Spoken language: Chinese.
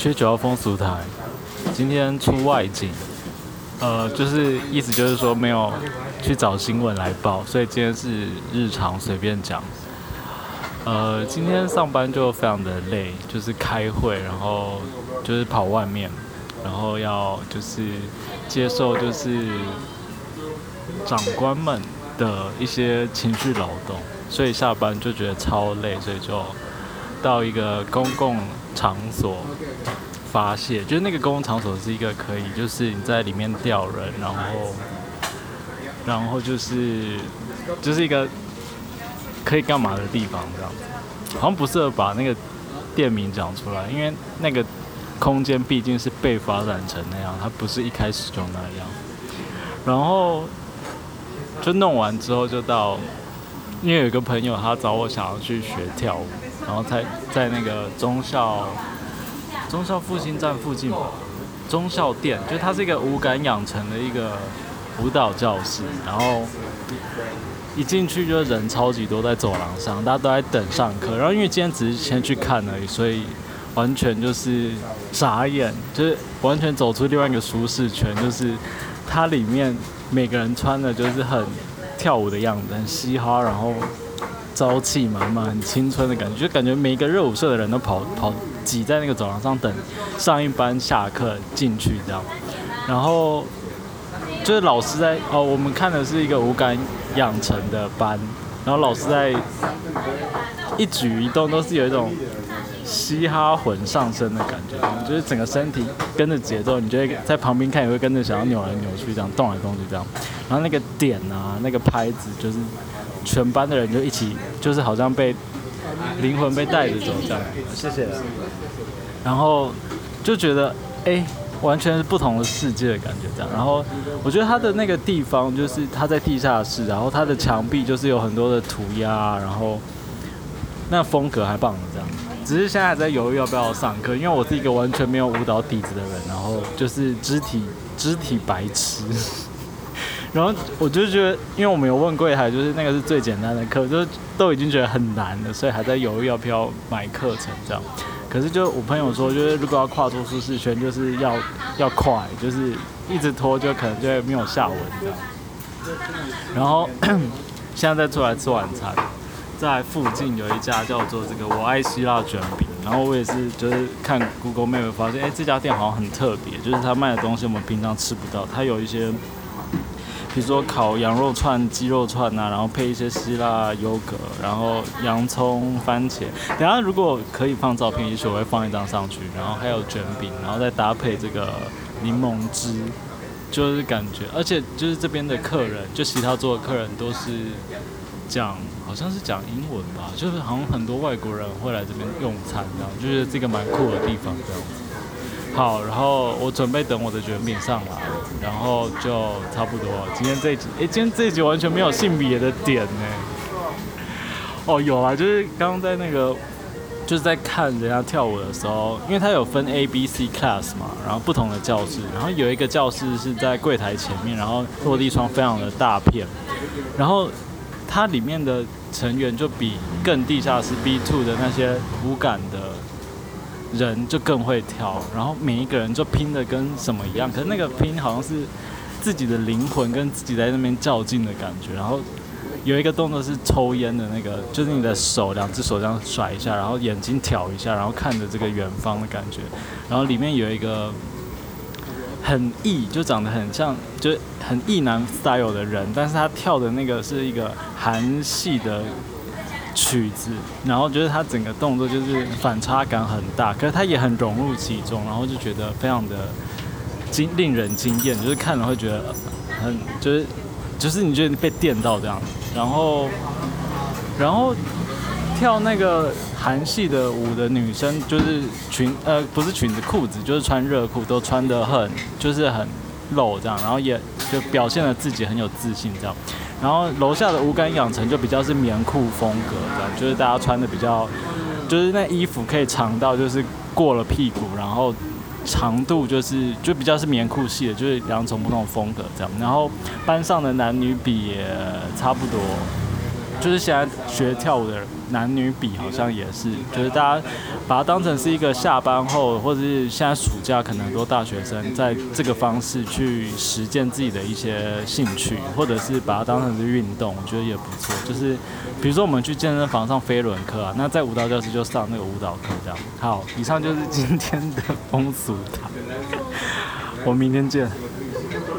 缺九号风俗台，今天出外景，呃，就是意思就是说没有去找新闻来报，所以今天是日常随便讲。呃，今天上班就非常的累，就是开会，然后就是跑外面，然后要就是接受就是长官们的一些情绪劳动，所以下班就觉得超累，所以就到一个公共场所发泄。就是那个公共场所是一个可以，就是你在里面吊人，然后然后就是就是一个。可以干嘛的地方这样子，好像不适合把那个店名讲出来，因为那个空间毕竟是被发展成那样，它不是一开始就那样。然后就弄完之后就到，因为有一个朋友他找我想要去学跳舞，然后在在那个中校中校复兴站附近吧，中校店，就它是一个五感养成的一个舞蹈教室，然后。一进去就人超级多，在走廊上，大家都在等上课。然后因为今天只是先去看而已，所以完全就是傻眼，就是完全走出另外一个舒适圈。就是它里面每个人穿的就是很跳舞的样子，很嘻哈，然后朝气满满，很青春的感觉，就感觉每一个热舞社的人都跑跑挤在那个走廊上等上一班下课进去这样。然后就是老师在哦，我们看的是一个舞感。养成的班，然后老师在一举一动都是有一种嘻哈魂上身的感觉，就是整个身体跟着节奏，你觉得在旁边看也会跟着想要扭来扭去，这样动来动去这样。然后那个点啊，那个拍子，就是全班的人就一起，就是好像被灵魂被带着走这样。谢谢。然后就觉得，哎。完全是不同的世界的感觉，这样。然后我觉得他的那个地方就是他在地下室，然后他的墙壁就是有很多的涂鸦，然后那风格还棒的这样。只是现在还在犹豫要不要上课，因为我是一个完全没有舞蹈底子的人，然后就是肢体肢体白痴。然后我就觉得，因为我们有问柜台，就是那个是最简单的课，就是都已经觉得很难了，所以还在犹豫要不要买课程这样。可是，就我朋友说，就是如果要跨出舒适圈，就是要要快，就是一直拖，就可能就会没有下文这样。然后现在再出来吃晚餐，在附近有一家叫做这个“我爱希腊卷饼”，然后我也是就是看 Google Map 发现，哎，这家店好像很特别，就是他卖的东西我们平常吃不到，他有一些。比如说烤羊肉串、鸡肉串啊，然后配一些希腊优格，然后洋葱、番茄。等下如果可以放照片，也许我会放一张上去。然后还有卷饼，然后再搭配这个柠檬汁，就是感觉，而且就是这边的客人，就其他桌的客人都是讲，好像是讲英文吧，就是好像很多外国人会来这边用餐，这样就是这个蛮酷的地方，这样子。好，然后我准备等我的卷饼上来，然后就差不多。今天这一集，哎，今天这一集完全没有性别的点呢。哦，有啊，就是刚刚在那个，就是在看人家跳舞的时候，因为他有分 A、B、C class 嘛，然后不同的教室，然后有一个教室是在柜台前面，然后落地窗非常的大片，然后它里面的成员就比更地下室 B two 的那些无感的。人就更会跳，然后每一个人就拼的跟什么一样，可是那个拼好像是自己的灵魂跟自己在那边较劲的感觉。然后有一个动作是抽烟的那个，就是你的手两只手这样甩一下，然后眼睛挑一下，然后看着这个远方的感觉。然后里面有一个很异，就长得很像，就很异男 style 的人，但是他跳的那个是一个韩系的。曲子，然后觉得他整个动作就是反差感很大，可是他也很融入其中，然后就觉得非常的惊，令人惊艳，就是看了会觉得很，就是就是你觉得被电到这样，然后然后跳那个韩系的舞的女生，就是裙呃不是裙子裤子，就是穿热裤，都穿得很就是很露这样，然后也就表现了自己很有自信这样。然后楼下的无感养成就比较是棉裤风格，的就是大家穿的比较，就是那衣服可以长到就是过了屁股，然后长度就是就比较是棉裤系的，就是两种不同风格这样。然后班上的男女比也差不多，就是现在学跳舞的男女比好像也是，就是大家把它当成是一个下班后，或者是现在暑假，可能很多大学生在这个方式去实践自己的一些兴趣，或者是把它当成是运动，我觉得也不错。就是比如说我们去健身房上飞轮课啊，那在舞蹈教室就上那个舞蹈课这样。好，以上就是今天的风俗谈，我们明天见。